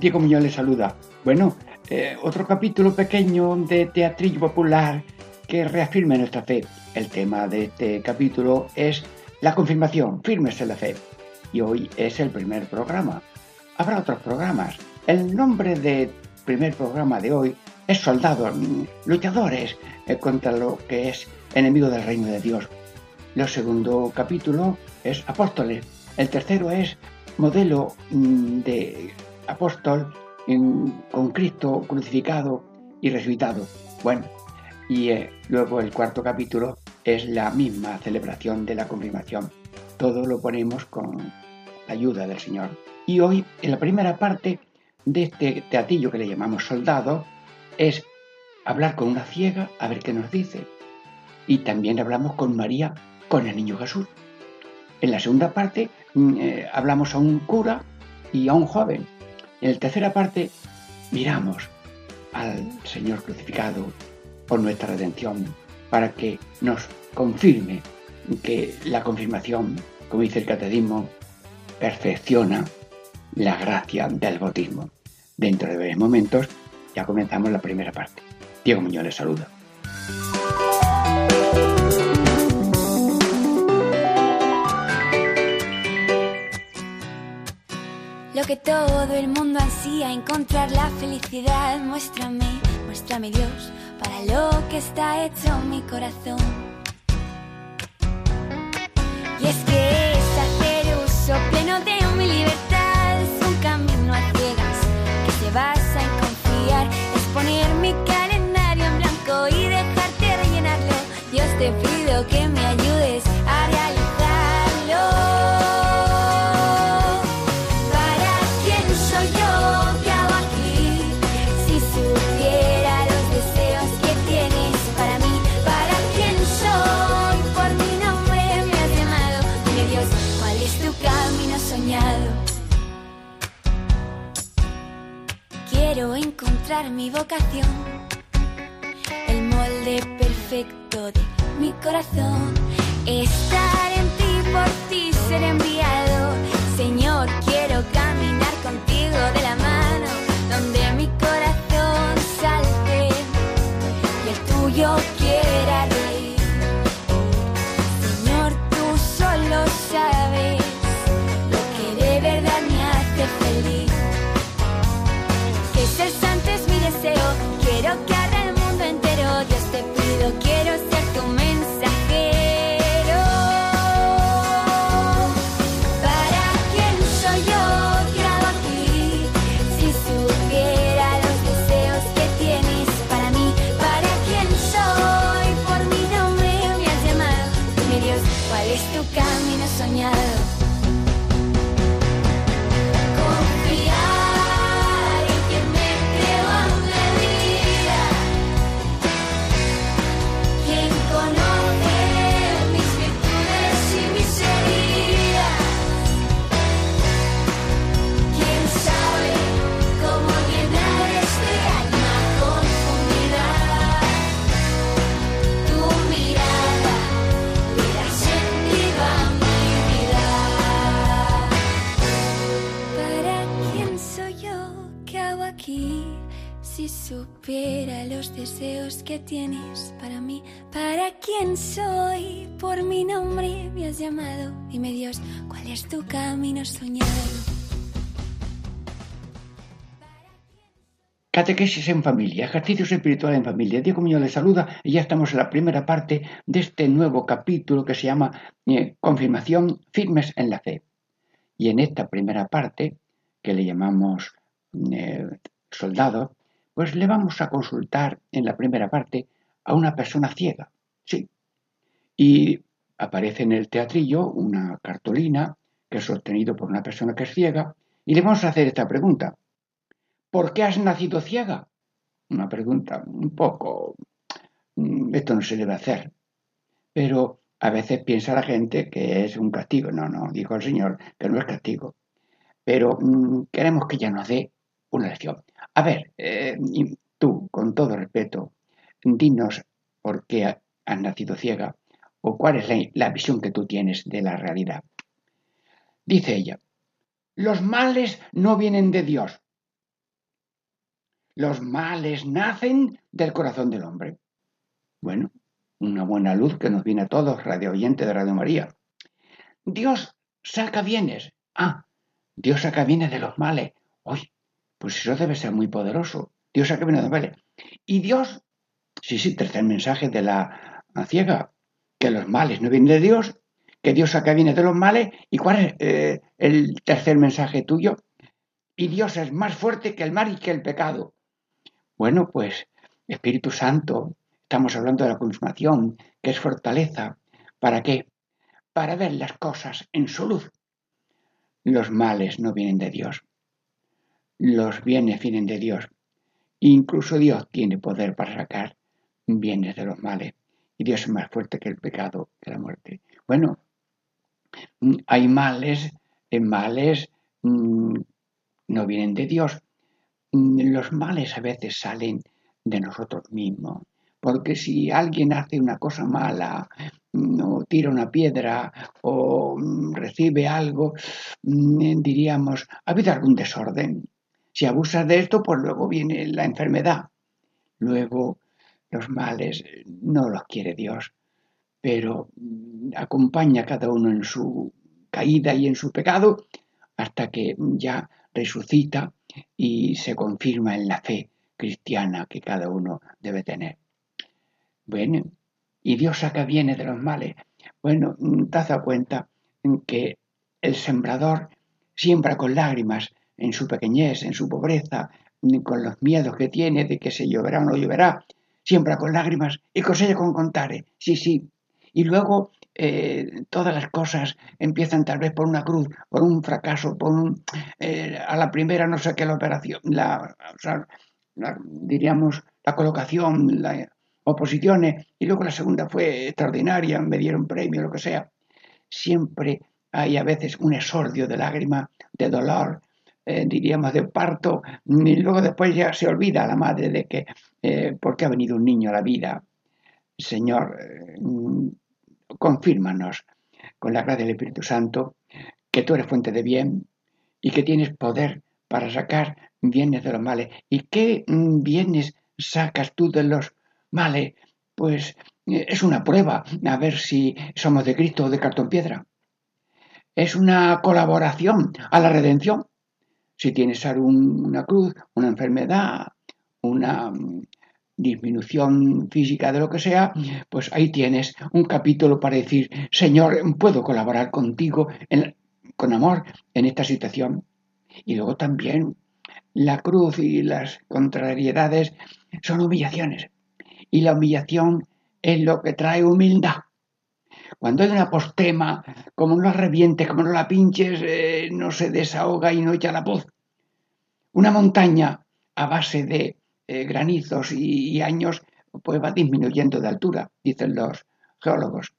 Diego Muñoz le saluda. Bueno, eh, otro capítulo pequeño de teatrillo popular que reafirme nuestra fe. El tema de este capítulo es la confirmación, firmes en la fe y hoy es el primer programa. Habrá otros programas. El nombre del primer programa de hoy es Soldados, luchadores eh, contra lo que es enemigo del reino de Dios. El segundo capítulo es Apóstoles. El tercero es modelo mm, de apóstol con Cristo crucificado y resucitado. Bueno, y eh, luego el cuarto capítulo es la misma celebración de la confirmación todo lo ponemos con la ayuda del Señor. Y hoy, en la primera parte de este teatillo que le llamamos soldado, es hablar con una ciega a ver qué nos dice. Y también hablamos con María, con el niño Jesús. En la segunda parte mm, eh, hablamos a un cura y a un joven. En la tercera parte miramos al Señor crucificado por nuestra redención para que nos confirme que la confirmación, como dice el catecismo, perfecciona la gracia del bautismo. Dentro de breves momentos ya comenzamos la primera parte. Diego Muñoz les saluda. Que todo el mundo ansía, encontrar la felicidad, muéstrame, muéstrame Dios, para lo que está hecho mi corazón. Y es que es hacer uso pleno de mi libertad, es un camino a ciegas que se basa en confiar, es poner mi calendario en blanco y dejarte rellenarlo. Dios te pido que me ayudes mi vocación, el molde perfecto de mi corazón, estar en ti, por ti ser enviado. Señor, quiero caminar contigo de la Catequesis en familia, ejercicios espirituales en familia. Diego Muñoz les saluda y ya estamos en la primera parte de este nuevo capítulo que se llama eh, Confirmación firmes en la fe. Y en esta primera parte, que le llamamos eh, soldado, pues le vamos a consultar en la primera parte a una persona ciega. Sí. Y aparece en el teatrillo una cartulina que es sostenido por una persona que es ciega y le vamos a hacer esta pregunta. ¿Por qué has nacido ciega? una pregunta un poco, mm, esto no se debe hacer, pero a veces piensa la gente que es un castigo. No, no, dijo el Señor que no es castigo. Pero mm, queremos que ella nos dé una lección. A ver, eh, tú, con todo respeto, dinos por qué has nacido ciega o cuál es la visión que tú tienes de la realidad. Dice ella, los males no vienen de Dios. Los males nacen del corazón del hombre. Bueno, una buena luz que nos viene a todos, radio oyente de Radio María. Dios saca bienes. Ah, Dios saca bienes de los males. Uy, pues eso debe ser muy poderoso. Dios saca bienes de los males. Y Dios, sí, sí, tercer mensaje de la ciega, que los males no vienen de Dios, que Dios saca bienes de los males. ¿Y cuál es eh, el tercer mensaje tuyo? Y Dios es más fuerte que el mal y que el pecado. Bueno, pues Espíritu Santo, estamos hablando de la consumación, que es fortaleza. ¿Para qué? Para ver las cosas en su luz. Los males no vienen de Dios. Los bienes vienen de Dios. Incluso Dios tiene poder para sacar bienes de los males. Y Dios es más fuerte que el pecado, que la muerte. Bueno, hay males, males mm, no vienen de Dios, los males a veces salen de nosotros mismos. Porque si alguien hace una cosa mala, o tira una piedra, o recibe algo, mm, diríamos, ha habido algún desorden. Si abusas de esto, pues luego viene la enfermedad. Luego los males no los quiere Dios, pero mm, acompaña a cada uno en su caída y en su pecado hasta que ya resucita y se confirma en la fe cristiana que cada uno debe tener. Bueno, y Dios saca bienes de los males. Bueno, te cuenta que el sembrador siembra con lágrimas en su pequeñez, en su pobreza, con los miedos que tiene de que se lloverá o no lloverá, siembra con lágrimas y cosecha con contare. Sí, sí. Y luego eh, todas las cosas empiezan tal vez por una cruz, por un fracaso, por un, eh, a la primera no sé qué la operación, la, diríamos la colocación, las oposiciones, y luego la segunda fue extraordinaria, me dieron premio, lo que sea. Siempre hay a veces un exordio de lágrima, de dolor, eh, diríamos de parto, y luego después ya se olvida la madre de que, ¿por qué ha venido un niño a la vida? Señor, confírmanos con la gracia del Espíritu Santo que tú eres fuente de bien y que tienes poder para sacar bienes de los males. ¿Y qué mm, bienes sacas tú de los males? Pues eh, es una prueba a ver si somos de Cristo o de cartón piedra. Es una colaboración a la redención. Si tienes una cruz, una enfermedad, una mm, disminución física de lo que sea, pues ahí tienes un capítulo para decir, Señor, puedo colaborar contigo con amor en esta situación. Y luego también la cruz y las contrariedades son humillaciones. Y la humillación es lo que trae humildad. Cuando hay una postema, como no la revientes, como no la pinches, eh, no se desahoga y no echa la voz. Una montaña a base de eh, granizos y, años, pues va disminuyendo de altura, dicen los geólogos,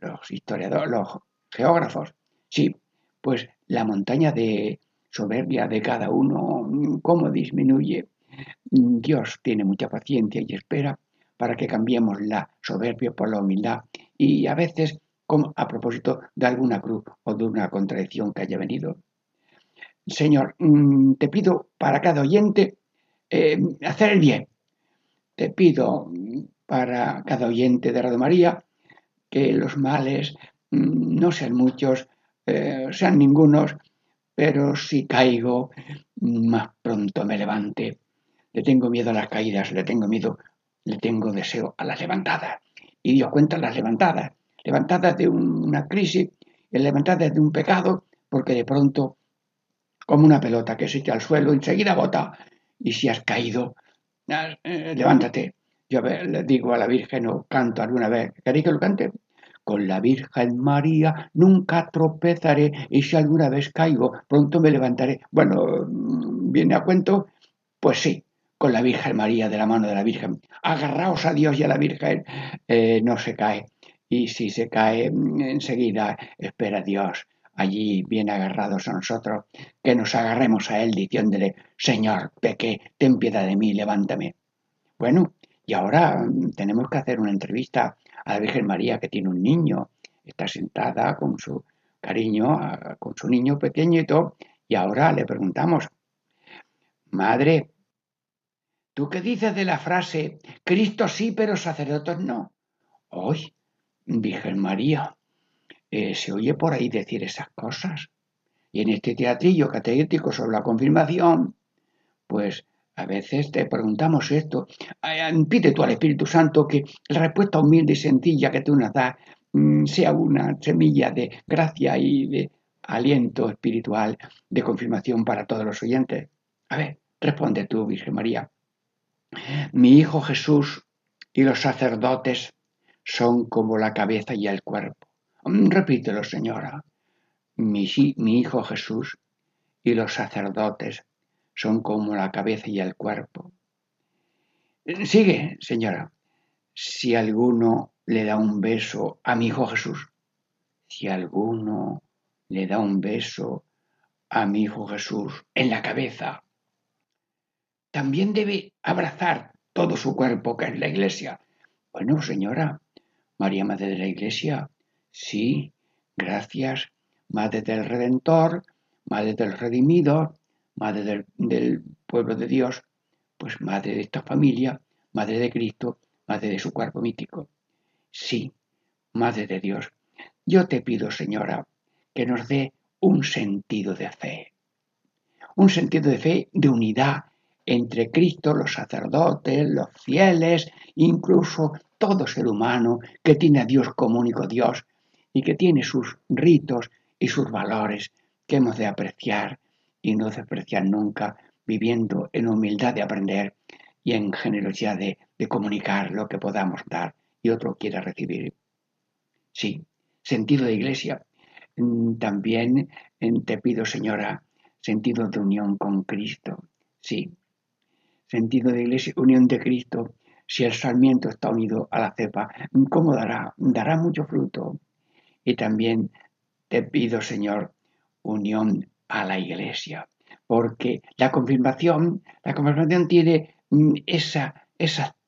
los historiadores, los geógrafos. Sí, pues la montaña de soberbia de cada uno, cómo disminuye. Dios tiene mucha paciencia y espera para que cambiemos la soberbia por la humildad y a veces como a propósito de alguna cruz o de una contradicción que haya venido. Señor, mm, te pido para cada oyente eh, hacer el bien. Te pido para cada oyente de Radio María que los males mm, no sean muchos, eh, sean ningunos, pero si caigo, más pronto me levante. Le tengo miedo a las caídas, le tengo miedo, le tengo deseo a las levantadas. Y Dios cuenta las levantadas, levantadas de una crisis, levantadas de un pecado, porque de pronto, como una pelota que se echa al suelo, enseguida bota y si has caído, eh, levántate. Yo le digo a la Virgen o canto alguna vez, ¿queréis que lo cante? Con la Virgen María nunca tropezaré y si alguna vez caigo, pronto me levantaré. Bueno, mm, viene a cuento, pues sí, con la Virgen María, de la mano de la Virgen. Agarraos a Dios y a la Virgen, eh, no se cae. Y si se cae mm, enseguida, espera Dios allí bien agarrados a nosotros, que nos agarremos a Él diciéndole, Señor, pequé, ten piedad de mí, levántame. Bueno, y ahora mm, tenemos que hacer una entrevista a la Virgen María que tiene un niño, está sentada con su cariño, con su niño pequeñito, y ahora le preguntamos, Madre, ¿tú qué dices de la frase, Cristo sí, pero sacerdotes no? Hoy, Virgen María, eh, se oye por ahí decir esas cosas. Y en este teatrillo catequético sobre la confirmación, pues a veces te preguntamos esto. Pide tú al Espíritu Santo que la respuesta humilde y sencilla que tú nos das mm, sea una semilla de gracia y de aliento espiritual de confirmación para todos los oyentes. A ver, responde tú, Virgen María. Mi Hijo Jesús y los sacerdotes son como la cabeza y el cuerpo. Mm, repítelo, señora. Mi, hijo Jesús y los sacerdotes son como la cabeza y el cuerpo. Sigue, señora. Si alguno le da un beso a mi hijo Jesús, si alguno le da un beso a mi hijo Jesús en la cabeza, también debe abrazar todo su cuerpo, que es la iglesia. Bueno, señora, María Madre de la Iglesia, Sí, gracias, Madre del Redentor, Madre del Redimido, Madre del, pueblo de Dios, pues Madre de esta familia, Madre de Cristo, Madre de su cuerpo mítico. Sí, Madre de Dios, yo te pido, Señora, que nos dé un sentido de fe, un sentido de fe de unidad entre Cristo, los sacerdotes, los fieles, incluso todo ser humano que tiene a Dios como único Dios, y que tiene sus ritos y sus valores que hemos de apreciar y no despreciar nunca, viviendo en humildad de aprender y en generosidad de, comunicar lo que podamos dar y otro quiera recibir. Sí, sentido de iglesia. Mm, también mm, te pido, Señora, sentido de unión con Cristo. Sí, sentido de iglesia, unión de Cristo. Si el sarmiento está unido a la cepa, ¿cómo dará? Dará mucho fruto. Y también te pido, Señor, unión a la iglesia, porque la confirmación, la confirmación tiene mm, esa,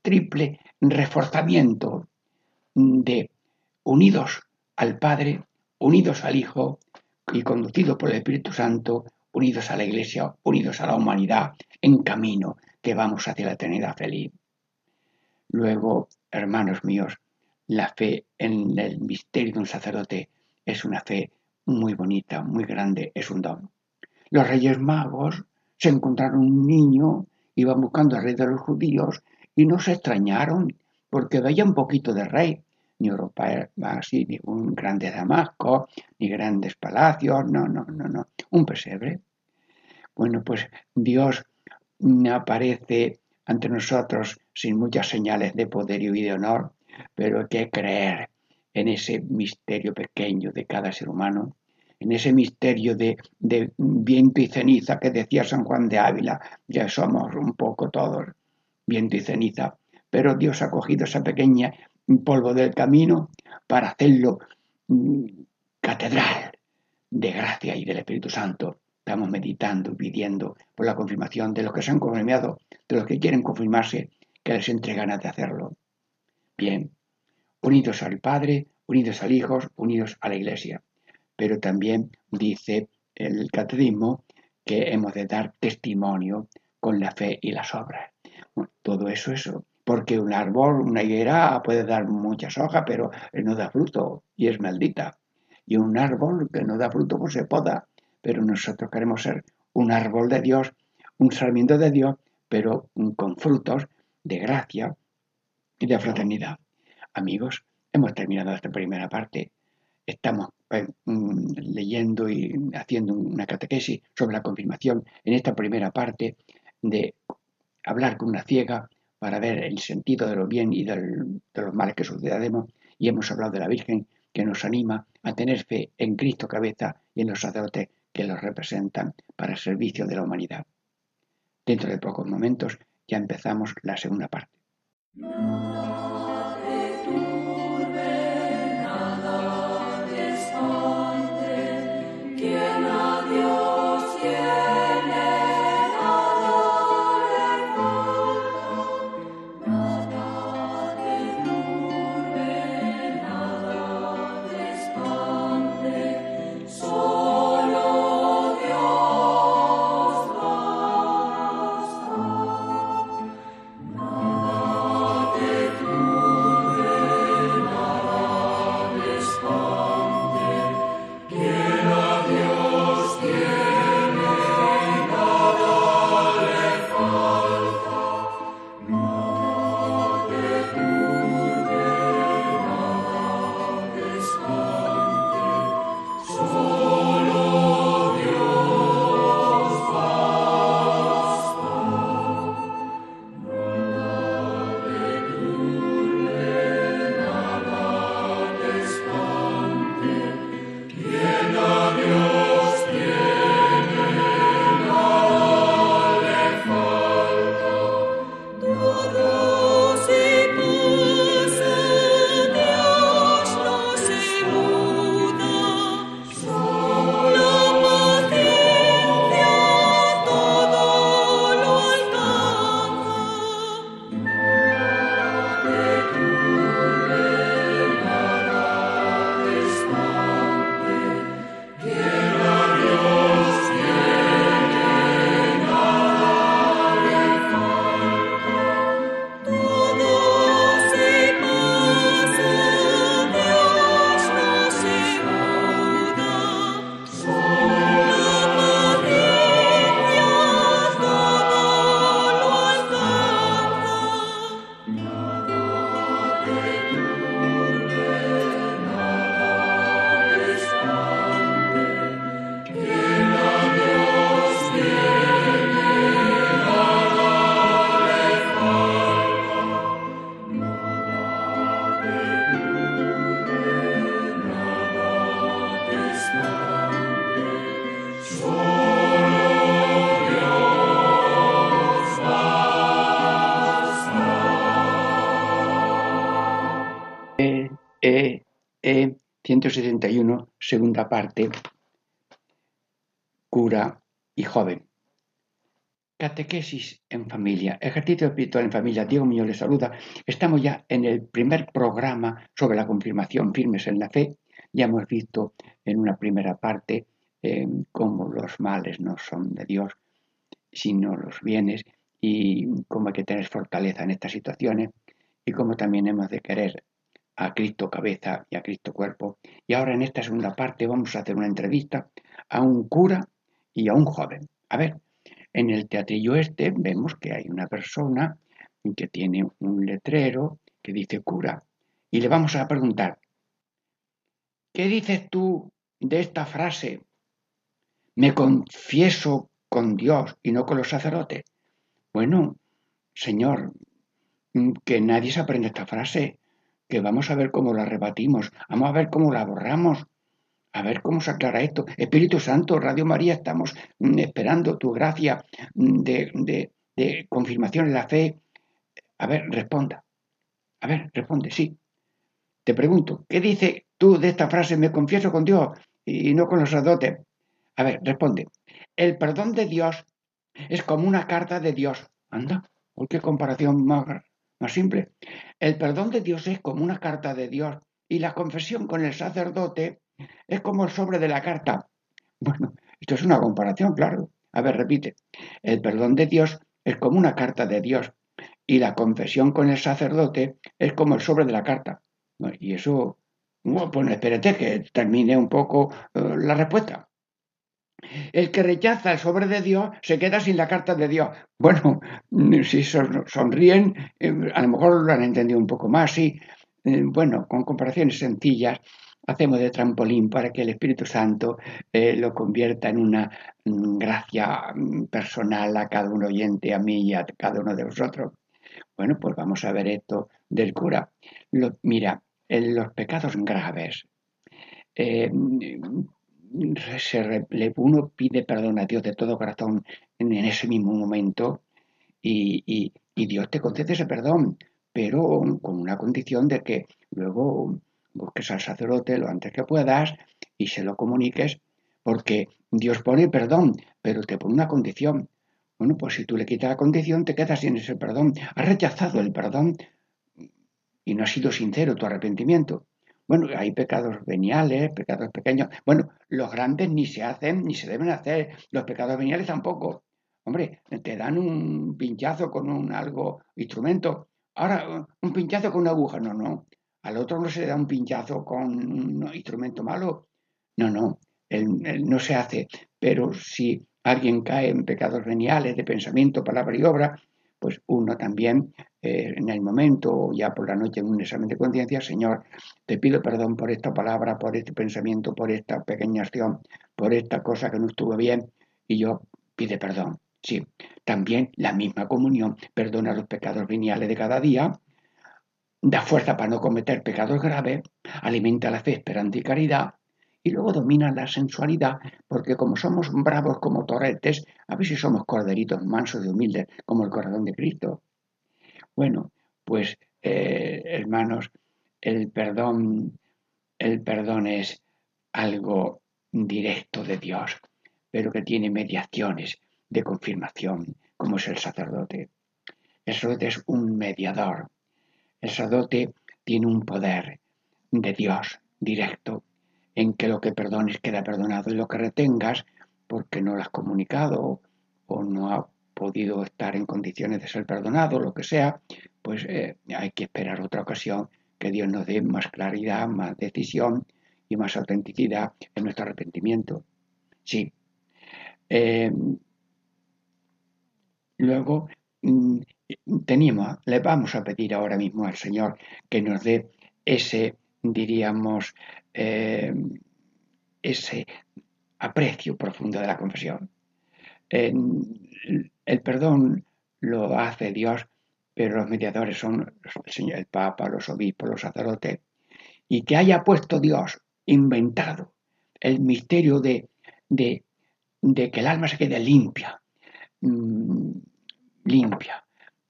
triple reforzamiento de unidos al Padre, unidos al Hijo y conducidos por el Espíritu Santo, unidos a la Iglesia, unidos a la humanidad, en camino que vamos hacia la eternidad feliz. Luego, hermanos míos, la fe en el misterio de un sacerdote es una fe muy bonita, muy grande, es un don. Los reyes magos se encontraron un niño, iban buscando al rey de los judíos y no se extrañaron porque veía un poquito de rey. Ni Europa así, ni un grande Damasco, ni grandes palacios, no, no, no, no, un pesebre. Bueno, pues Dios aparece ante nosotros sin muchas señales de poder y de honor, pero hay que creer en ese misterio pequeño de cada ser humano, en ese misterio de, viento y ceniza que decía San Juan de Ávila, ya somos un poco todos viento y ceniza, pero Dios ha cogido esa pequeña polvo del camino para hacerlo mm, catedral de gracia y del Espíritu Santo. Estamos meditando, pidiendo por la confirmación de los que se han confirmado, de los que quieren confirmarse, que les entre ganas de hacerlo. Bien, unidos al Padre, unidos al Hijo, unidos a la Iglesia. Pero también dice el catecismo que hemos de dar testimonio con la fe y las obras. todo eso, eso, porque un árbol, una higuera puede dar muchas hojas, pero no da fruto y es maldita. Y un árbol que no da fruto, pues se poda. Pero nosotros queremos ser un árbol de Dios, un sarmiento de Dios, pero con frutos de gracia, y de fraternidad. Amigos, hemos terminado esta primera parte. Estamos eh, mm, leyendo y haciendo una catequesis sobre la confirmación en esta primera parte de hablar con una ciega para ver el sentido de lo bien y de los males que sucedemos. Y hemos hablado de la Virgen que nos anima a tener fe en Cristo cabeza y en los sacerdotes que los representan para el servicio de la humanidad. Dentro de pocos momentos ya empezamos la segunda parte. 嗯。171, segunda parte, cura y joven. Catequesis en familia, ejercicio espiritual en familia. Diego Muñoz les saluda. Estamos ya en el primer programa sobre la confirmación firmes en la fe. Ya hemos visto en una primera parte eh, cómo los males no son de Dios, sino los bienes, y cómo hay que tener fortaleza en estas situaciones, y cómo también hemos de querer a Cristo cabeza y a Cristo cuerpo. Y ahora en esta segunda parte vamos a hacer una entrevista a un cura y a un joven. A ver, en el teatrillo este vemos que hay una persona que tiene un letrero que dice cura. Y le vamos a preguntar, ¿qué dices tú de esta frase? Me confieso con Dios y no con los sacerdotes. Bueno, Señor, que nadie se aprende esta frase que vamos a ver cómo la rebatimos, vamos a ver cómo la borramos, a ver cómo se aclara esto. Espíritu Santo, Radio María, estamos mm, esperando tu gracia mm, de, de confirmación en la fe. A ver, responda. A ver, responde, sí. Te pregunto, ¿qué dice tú de esta frase? Me confieso con Dios y no con los sacerdotes. A ver, responde. El perdón de Dios es como una carta de Dios. Anda, qué comparación más más simple. El perdón de Dios es como una carta de Dios y la confesión con el sacerdote es como el sobre de la carta. Bueno, esto es una comparación, claro. A ver, repite. El perdón de Dios es como una carta de Dios y la confesión con el sacerdote es como el sobre de la carta. y eso, bueno, pues espérate que termine un poco uh, la respuesta. El que rechaza el sobre de Dios se queda sin la carta de Dios. Bueno, si sonríen, eh, a lo mejor lo han entendido un poco más, sí. Eh, bueno, con comparaciones sencillas, hacemos de trampolín para que el Espíritu Santo eh, lo convierta en una mm, gracia mm, personal a cada uno oyente, a mí y a cada uno de vosotros. Bueno, pues vamos a ver esto del cura. mira, en los pecados graves, uno pide perdón a Dios de todo corazón en, ese mismo momento y, Dios te concede ese perdón, pero con una condición de que luego busques al sacerdote lo antes que puedas y se lo comuniques, porque Dios pone perdón, pero te pone una condición. Bueno, pues si tú le quitas la condición, te quedas sin ese perdón. Has rechazado el perdón y no has sido sincero tu arrepentimiento. Bueno, hay pecados veniales, pecados pequeños. Bueno, los grandes ni se hacen ni se deben hacer. Los pecados veniales tampoco. Hombre, te dan un pinchazo con un algo, instrumento. Ahora, un pinchazo con una aguja. No, no. Al otro no se le da un pinchazo con un instrumento malo. No, no. no se hace. Pero si alguien cae en pecados veniales de pensamiento, palabra y obra, pues uno también eh, en el momento o ya por la noche en un examen de conciencia, Señor, te pido perdón por esta palabra, por este pensamiento, por esta pequeña acción, por esta cosa que no estuvo bien, y yo pide perdón. Sí, también la misma comunión perdona los pecados veniales de cada día, da fuerza para no cometer pecados graves, alimenta la fe, esperanza y caridad, y luego domina la sensualidad, porque como somos bravos como torretes, a ver si somos corderitos mansos y humildes como el corazón de Cristo. Bueno, pues eh, hermanos, el perdón, el perdón es algo directo de Dios, pero que tiene mediaciones de confirmación, como es el sacerdote. El sacerdote es un mediador. El sacerdote tiene un poder de Dios directo en que lo que perdones queda perdonado y lo que retengas porque no lo has comunicado o no ha podido estar en condiciones de ser perdonado, lo que sea, pues eh, hay que esperar otra ocasión que Dios nos dé más claridad, más decisión y más autenticidad en nuestro arrepentimiento. Sí. Eh, luego, mm, le vamos a pedir ahora mismo al Señor que nos dé ese, diríamos, eh, ese aprecio profundo de la confesión. el perdón lo hace Dios, pero los mediadores son el, Señor, el Papa, los obispos, los sacerdotes, y que haya puesto Dios, inventado, el misterio de, de, que el alma se quede limpia, mm, limpia,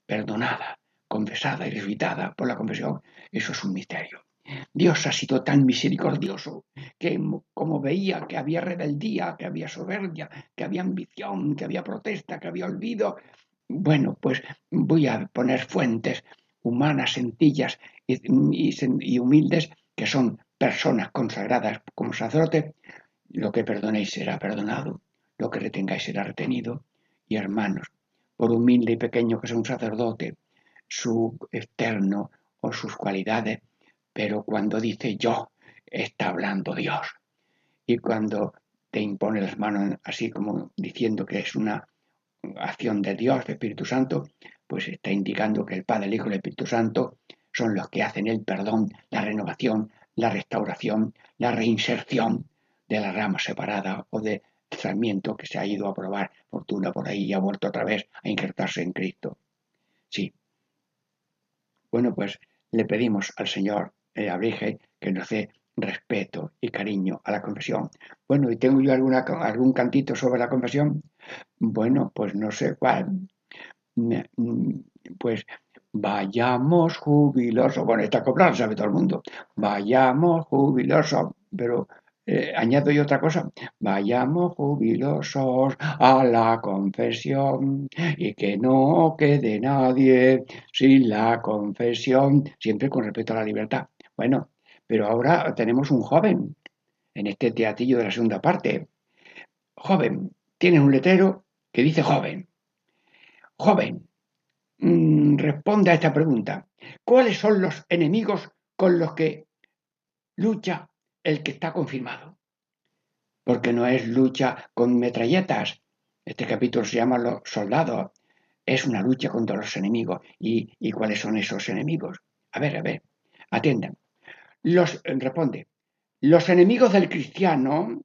perdonada, confesada y resucitada por la confesión, eso es un misterio. Dios ha sido tan misericordioso que como veía que había rebeldía, que había soberbia, que había ambición, que había protesta, que había olvido, bueno, pues voy a poner fuentes humanas, sencillas y, humildes, que son personas consagradas como sacerdote, lo que perdonéis será perdonado, lo que retengáis será retenido. Y hermanos, por humilde y pequeño que sea un sacerdote, su externo o sus cualidades pero cuando dice yo, está hablando Dios. Y cuando te impone las manos así como diciendo que es una acción de Dios, de Espíritu Santo, pues está indicando que el Padre, el Hijo y el Espíritu Santo son los que hacen el perdón, la renovación, la restauración, la reinserción de la rama separada o de sarmiento que se ha ido a probar fortuna por ahí y ha vuelto otra vez a injertarse en Cristo. Sí. Bueno, pues le pedimos al Señor eh, que nos dé respeto y cariño a la confesión. Bueno, ¿y tengo yo alguna, algún cantito sobre la confesión? Bueno, pues no sé cuál. Mm, pues vayamos jubilosos. Bueno, esta copla sabe todo el mundo. Vayamos jubilosos, pero eh, añado yo otra cosa. Vayamos jubilosos a la confesión y que no quede nadie sin la confesión, siempre con respeto a la libertad. Bueno, pero ahora tenemos un joven en este teatillo de la segunda parte. Joven, tienes un letrero que dice joven. Joven, mm, responde a esta pregunta. ¿Cuáles son los enemigos con los que lucha el que está confirmado? Porque no es lucha con metralletas. Este capítulo se llama Los soldados. Es una lucha contra los enemigos. ¿Y, y cuáles son esos enemigos? A ver, a ver, atiendan. Los, responde, los enemigos del cristiano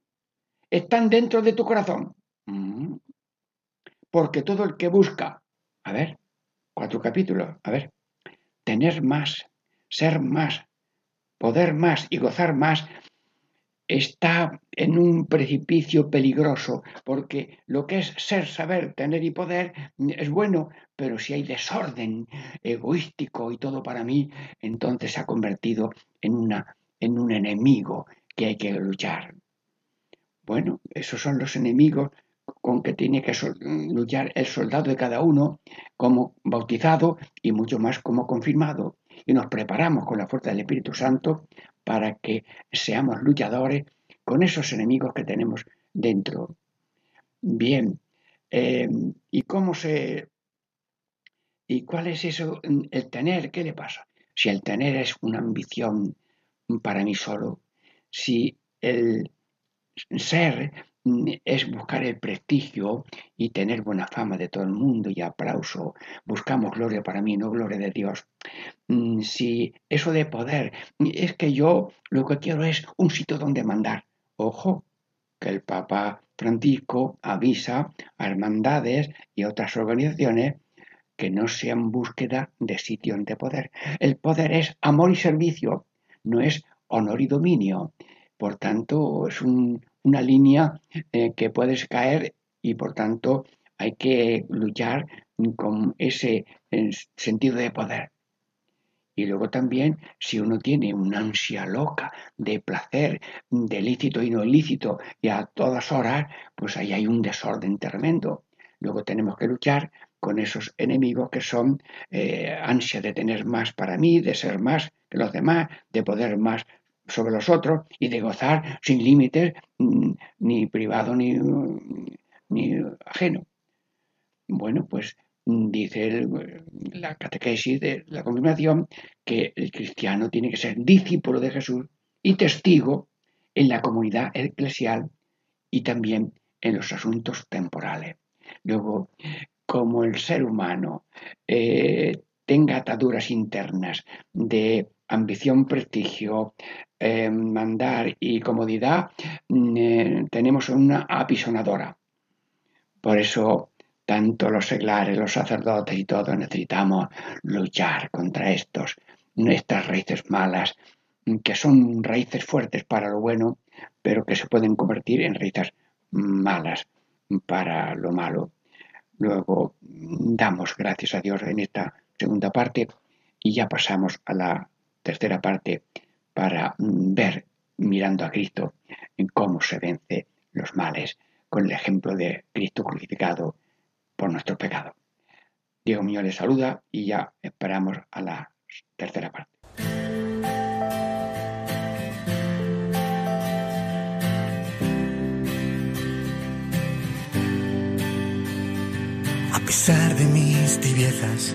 están dentro de tu corazón. Mm. Porque todo el que busca, a ver, cuatro capítulos, a ver, tener más, ser más, poder más y gozar más, está en un precipicio peligroso, porque lo que es ser, saber, tener y poder es bueno, pero si hay desorden egoístico y todo para mí, entonces se ha convertido en, una, en un enemigo que hay que luchar. Bueno, esos son los enemigos con que tiene que luchar el soldado de cada uno como bautizado y mucho más como confirmado. Y nos preparamos con la fuerza del Espíritu Santo para que seamos luchadores con esos enemigos que tenemos dentro. Bien, eh, ¿y cómo se... ¿Y cuál es eso, el tener? ¿Qué le pasa? Si el tener es una ambición para mí solo, si el ser es buscar el prestigio y tener buena fama de todo el mundo y aplauso. Buscamos gloria para mí, no gloria de Dios. Mm, si eso de poder, es que yo lo que quiero es un sitio donde mandar. Ojo, que el Papa Francisco avisa a hermandades y otras organizaciones que no sean búsqueda de sitio de poder. El poder es amor y servicio, no es honor y dominio. Por tanto, es una línea eh, que puedes caer y por tanto hay que luchar con ese eh, sentido de poder. Y luego también, si uno tiene una ansia loca de placer, de lícito y no ilícito, y a todas horas, pues ahí hay un desorden tremendo. Luego tenemos que luchar con esos enemigos que son eh, ansia de tener más para mí, de ser más que los demás, de poder más sobre los otros y de gozar sin límites, mm, ni privado ni, ni ajeno. Bueno, pues mm, dice la catequesis de la confirmación que el cristiano tiene que ser discípulo de Jesús y testigo en la comunidad eclesial y también en los asuntos temporales. Luego, como el ser humano eh, tenga ataduras internas de ambición, prestigio, eh, mandar y comodidad, mm, eh, tenemos una apisonadora. Por eso, tanto los seglares, los sacerdotes y todos necesitamos luchar contra estos, estas raíces malas, que son raíces fuertes para lo bueno, pero que se pueden convertir en raíces malas para lo malo. Luego damos gracias a Dios en esta segunda parte y ya pasamos a la tercera parte para mm, ver, mirando a Cristo, en cómo se vence los males con el ejemplo de Cristo crucificado por nuestro pecado. Diego mío le saluda y ya esperamos a la tercera parte. A pesar de mis tibiezas,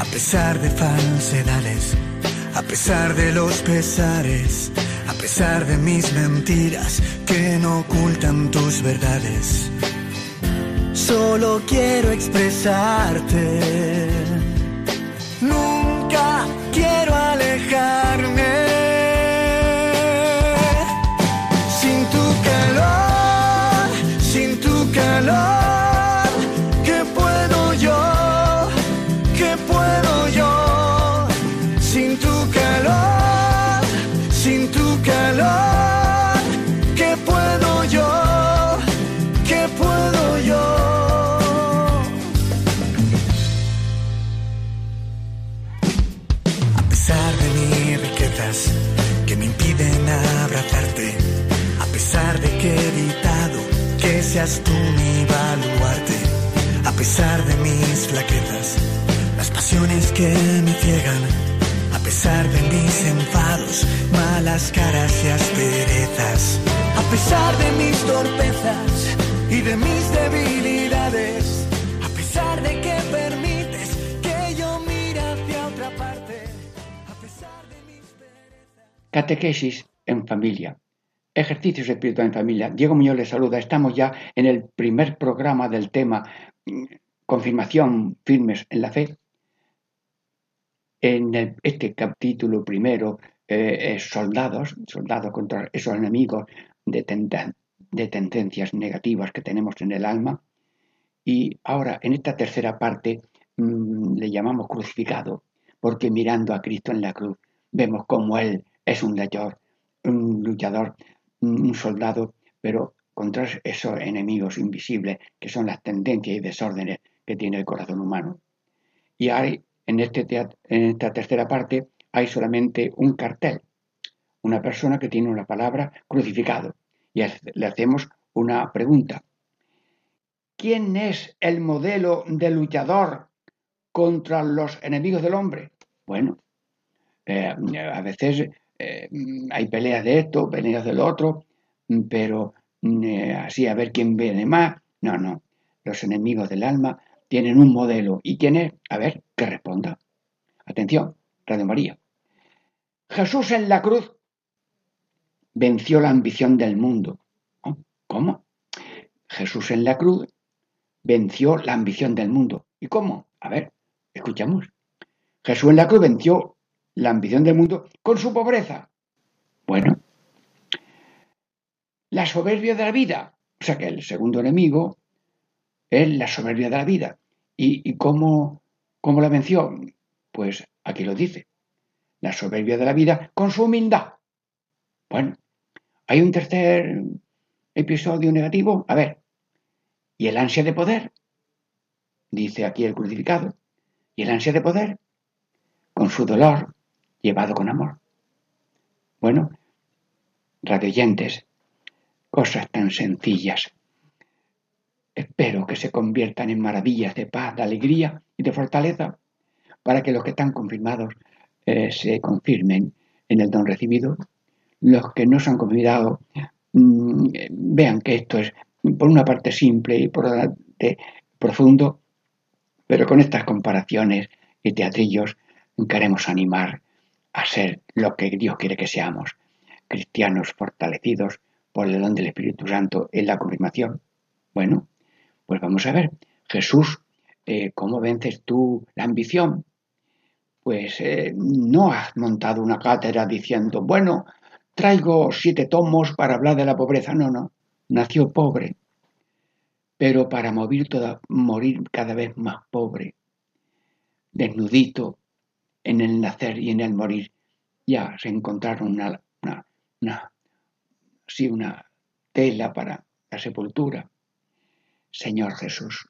a pesar de falsedades a pesar de los pesares, a pesar de mis mentiras que no ocultan tus verdades. Solo quiero expresarte. Nunca quiero alejarme. Seas tú mi baluarte, a pesar de mis flaquezas, las pasiones que me ciegan, a pesar de mis enfados, malas caras y asperezas, a pesar de mis torpezas y de mis debilidades, a pesar de que permites que yo mire hacia otra parte, a pesar de mis Catequesis en familia. Ejercicios espirituales en familia. Diego Muñoz les saluda. Estamos ya en el primer programa del tema mm, confirmación firmes en la fe. En este capítulo primero, eh, soldados, soldados contra esos enemigos de, de tendencias negativas que tenemos en el alma. Y ahora, en esta tercera parte, mm, le llamamos crucificado, porque mirando a Cristo en la cruz, vemos cómo Él es un luchador, un luchador, un soldado, pero contra esos enemigos invisibles que son las tendencias y desórdenes que tiene el corazón humano. Y hay, en, este esta tercera parte hay solamente un cartel, una persona que tiene una palabra crucificado. Y le hacemos una pregunta. ¿Quién es el modelo de luchador contra los enemigos del hombre? Bueno, eh, a veces eh, hay peleas de esto, peleas del otro, pero eh, así a ver quién viene más. No, no. Los enemigos del alma tienen un modelo. ¿Y quién es? A ver, que responda. Atención, Radio María. Jesús en la cruz venció la ambición del mundo. Oh, ¿Cómo? Jesús en la cruz venció la ambición del mundo. ¿Y cómo? A ver, escuchamos. Jesús en la cruz venció la ambición del mundo con su pobreza. Bueno, la soberbia de la vida. O sea que el segundo enemigo es la soberbia de la vida. ¿Y, cómo, cómo la venció? Pues aquí lo dice. La soberbia de la vida con su humildad. Bueno, hay un tercer episodio negativo. A ver, ¿y el ansia de poder? Dice aquí el crucificado. ¿Y el ansia de poder? Con su dolor, llevado con amor. Bueno, radioyentes, cosas tan sencillas. Espero que se conviertan en maravillas de paz, de alegría y de fortaleza para que los que están confirmados eh, se confirmen en el don recibido. Los que no se han confirmado mm, vean que esto es por una parte simple y por otra parte profundo, pero con estas comparaciones y teatrillos queremos animar a ser lo que Dios quiere que seamos, cristianos fortalecidos por el don del Espíritu Santo en la confirmación. Bueno, pues vamos a ver, Jesús, eh, ¿cómo vences tú la ambición? Pues eh, no has montado una cátedra diciendo, bueno, traigo siete tomos para hablar de la pobreza. No, no, nació pobre, pero para morir, toda, morir cada vez más pobre, desnudito, en el nacer y en el morir ya se encontraron una, una, una tela para la sepultura. Señor Jesús,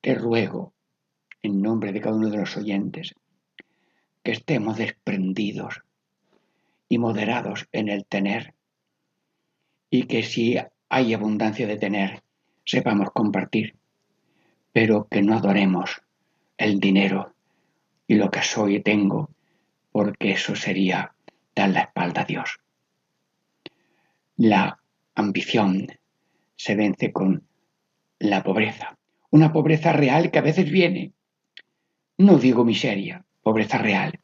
te ruego, en nombre de cada uno de los oyentes, que estemos desprendidos y moderados en el tener, y que si hay abundancia de tener, sepamos compartir, pero que no adoremos el dinero y lo que soy y tengo, porque eso sería dar la espalda a Dios. La ambición se vence con la pobreza, una pobreza real que a veces viene, no digo miseria, pobreza real,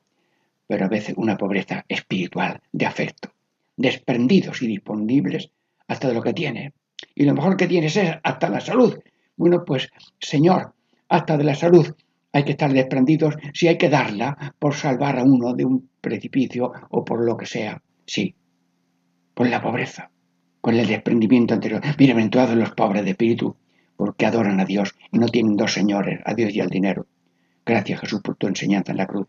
pero a veces una pobreza espiritual, de afecto, desprendidos y disponibles hasta de lo que tiene. Y lo mejor que tienes es hasta la salud. Bueno, pues Señor, hasta de la salud hay que estar desprendidos si hay que darla por salvar a uno de un precipicio o por lo que sea. Sí, por la pobreza, con el desprendimiento anterior. Bienaventurados los pobres de espíritu, porque adoran a Dios y no tienen dos señores, a Dios y al dinero. Gracias Jesús por tu enseñanza en la cruz,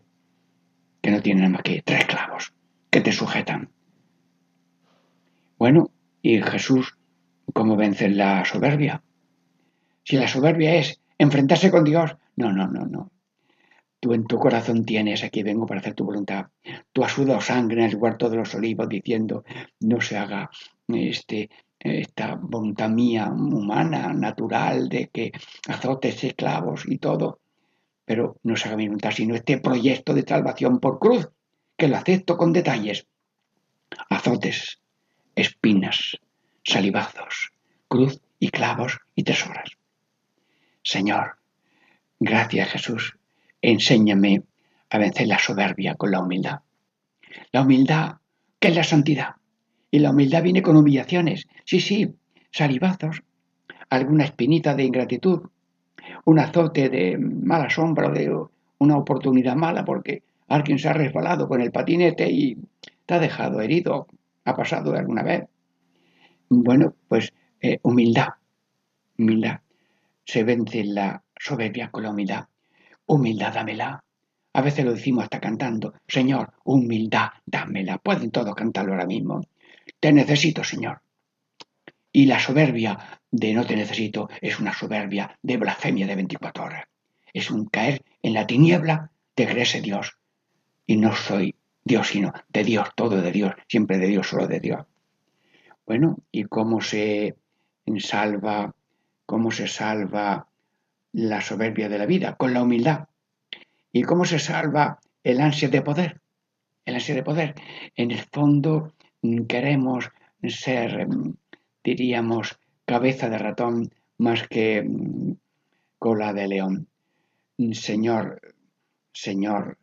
que no tienen más que tres clavos que te sujetan. Bueno, y Jesús, ¿cómo vence la soberbia? Si la soberbia es enfrentarse con Dios, no, no, no, no. Tú en tu corazón tienes, aquí vengo para hacer tu voluntad. Tú has sudado sangre en el huerto de los olivos diciendo, no se haga este, esta voluntad mía humana, natural, de que azotes esclavos y todo. Pero no se haga mi voluntad, sino este proyecto de salvación por cruz, que lo acepto con detalles. Azotes, espinas, salivazos, cruz y clavos y tesoras. Señor, Gracias Jesús, enséñame a vencer la soberbia con la humildad. La humildad, que es la santidad. Y la humildad viene con humillaciones. Sí, sí, salivazos, alguna espinita de ingratitud, un azote de mala sombra, de una oportunidad mala porque alguien se ha resbalado con el patinete y te ha dejado herido, ha pasado alguna vez. Bueno, pues eh, humildad, humildad. Se vence la soberbia con la humildad. Humildad, dámela. A veces lo decimos hasta cantando, Señor, humildad, dámela. Pueden todos cantarlo ahora mismo. Te necesito, Señor. Y la soberbia de no te necesito es una soberbia de blasfemia de 24 horas. Es un caer en la tiniebla de creerse Dios. Y no soy Dios, sino de Dios, todo de Dios, siempre de Dios, solo de Dios. Bueno, ¿y cómo se salva, cómo se salva la soberbia de la vida? Con la humildad. ¿Y cómo se salva el ansia de poder? El ansia de poder. En el fondo queremos ser diríamos, cabeza de ratón más que mm, cola de león. Señor, Señor,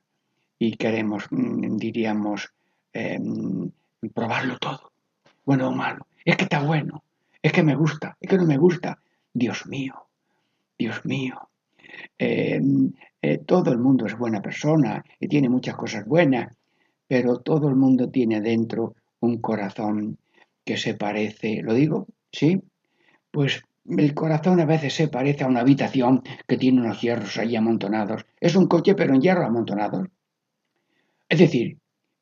y queremos, mm, diríamos, em, probarlo todo, bueno o malo. Es que está bueno, es que me gusta, es que no me gusta. Dios mío, Dios mío. Em, eh, todo el mundo es buena persona y tiene muchas cosas buenas, pero todo el mundo tiene dentro un corazón que se parece, ¿lo digo? ¿Sí? Pues el corazón a veces se parece a una habitación que tiene unos hierros ahí amontonados. Es un coche pero en hierros amontonados. Es decir,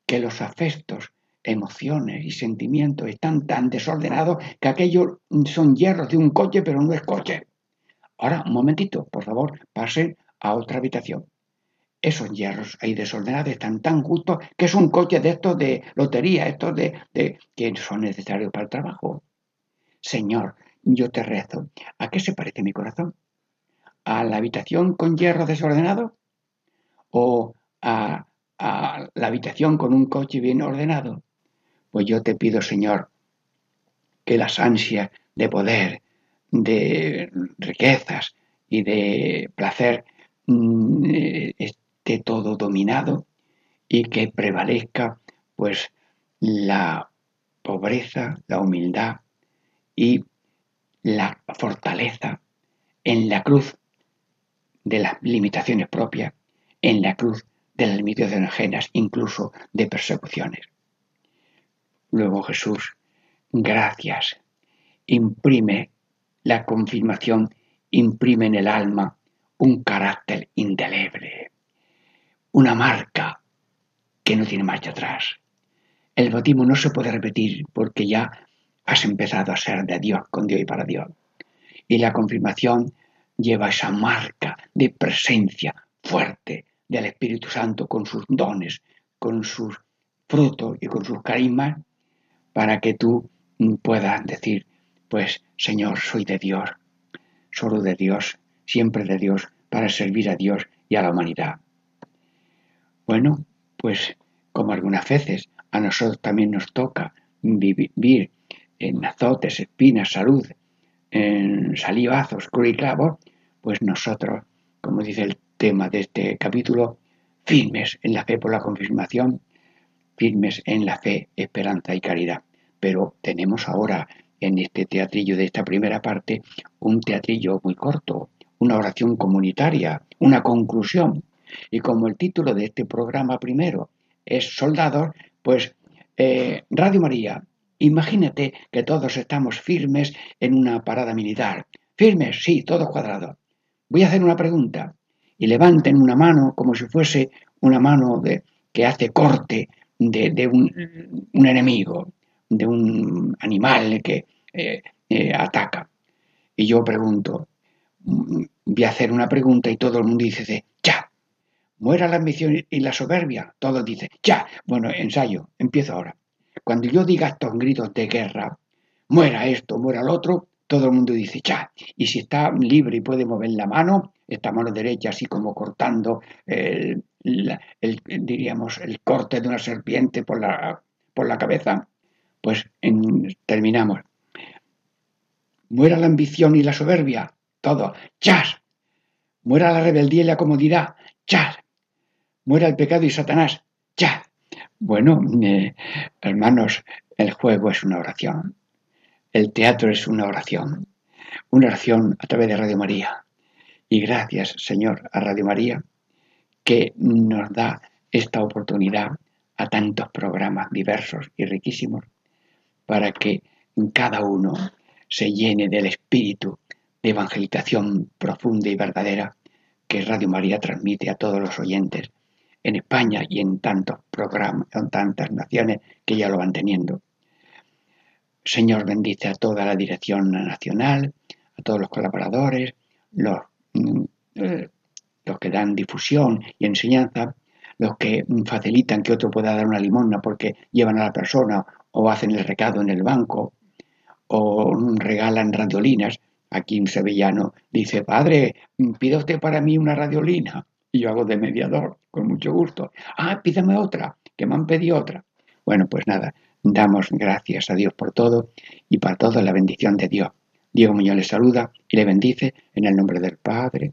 que los afectos, emociones y sentimientos están tan desordenados que aquellos son hierros de un coche pero no es coche. Ahora, un momentito, por favor, pase a otra habitación esos hierros ahí desordenados están tan justos que es un coche de estos de lotería, estos de, de, que son necesarios para el trabajo. Señor, yo te rezo. ¿A qué se parece mi corazón? ¿A la habitación con hierro desordenado? ¿O a, a la habitación con un coche bien ordenado? Pues yo te pido, Señor, que las ansias de poder, de riquezas y de placer mm, eh, todo dominado y que prevalezca pues la pobreza, la humildad y la fortaleza en la cruz de las limitaciones propias, en la cruz de las limitaciones ajenas, incluso de persecuciones. Luego Jesús, gracias, imprime la confirmación, imprime en el alma un carácter indeleble una marca que no tiene marcha atrás. El bautismo no se puede repetir porque ya has empezado a ser de Dios, con Dios y para Dios. Y la confirmación lleva esa marca de presencia fuerte del Espíritu Santo con sus dones, con sus frutos y con sus carismas, para que tú puedas decir, pues Señor, soy de Dios, solo de Dios, siempre de Dios, para servir a Dios y a la humanidad. Bueno, pues como algunas veces a nosotros también nos toca vivir en azotes, espinas, salud, en salivazos, cruz y clavo, pues nosotros, como dice el tema de este capítulo, firmes en la fe por la confirmación, firmes en la fe, esperanza y caridad. Pero tenemos ahora en este teatrillo de esta primera parte un teatrillo muy corto, una oración comunitaria, una conclusión. Y como el título de este programa primero es Soldados, pues eh, Radio María, imagínate que todos estamos firmes en una parada militar. Firmes, sí, todos cuadrados. Voy a hacer una pregunta y levanten una mano como si fuese una mano de, que hace corte de, un, enemigo, de un animal que eh, eh, ataca. Y yo pregunto, mm, voy a hacer una pregunta y todo el mundo dice, ya, Muera la ambición y la soberbia. Todos dicen, ya, bueno, ensayo, empiezo ahora. Cuando yo diga estos gritos de guerra, muera esto, muera el otro, todo el mundo dice, ya. Y si está libre y puede mover la mano, esta mano derecha así como cortando el, diríamos, el corte de una serpiente por la, por la cabeza, pues terminamos. Muera la ambición y la soberbia, todo, chas. Muera la rebeldía y la comodidad, chas muera el pecado y Satanás, ya. Bueno, eh, hermanos, El juego es una oración. El teatro es una oración. Una oración a través de Radio María. Y gracias, Señor, a Radio María, que nos da esta oportunidad a tantos programas diversos y riquísimos para que cada uno se llene del espíritu de evangelización profunda y verdadera que Radio María transmite a todos los oyentes en España y en tantos programas, en tantas naciones que ya lo van teniendo. Señor, bendice a toda la dirección nacional, a todos los colaboradores, los, mm, eh, los que dan difusión y enseñanza, los que facilitan que otro pueda dar una limosna porque llevan a la persona o hacen el recado en el banco o regalan radiolinas. Aquí un sevillano dice, padre, pida usted para mí una radiolina. Y yo hago de mediador, con mucho gusto. Ah, pídame otra, que me han pedido otra. Bueno, pues nada, damos gracias a Dios por todo y para todo la bendición de Dios. Diego Muñoz le saluda y le bendice en el nombre del Padre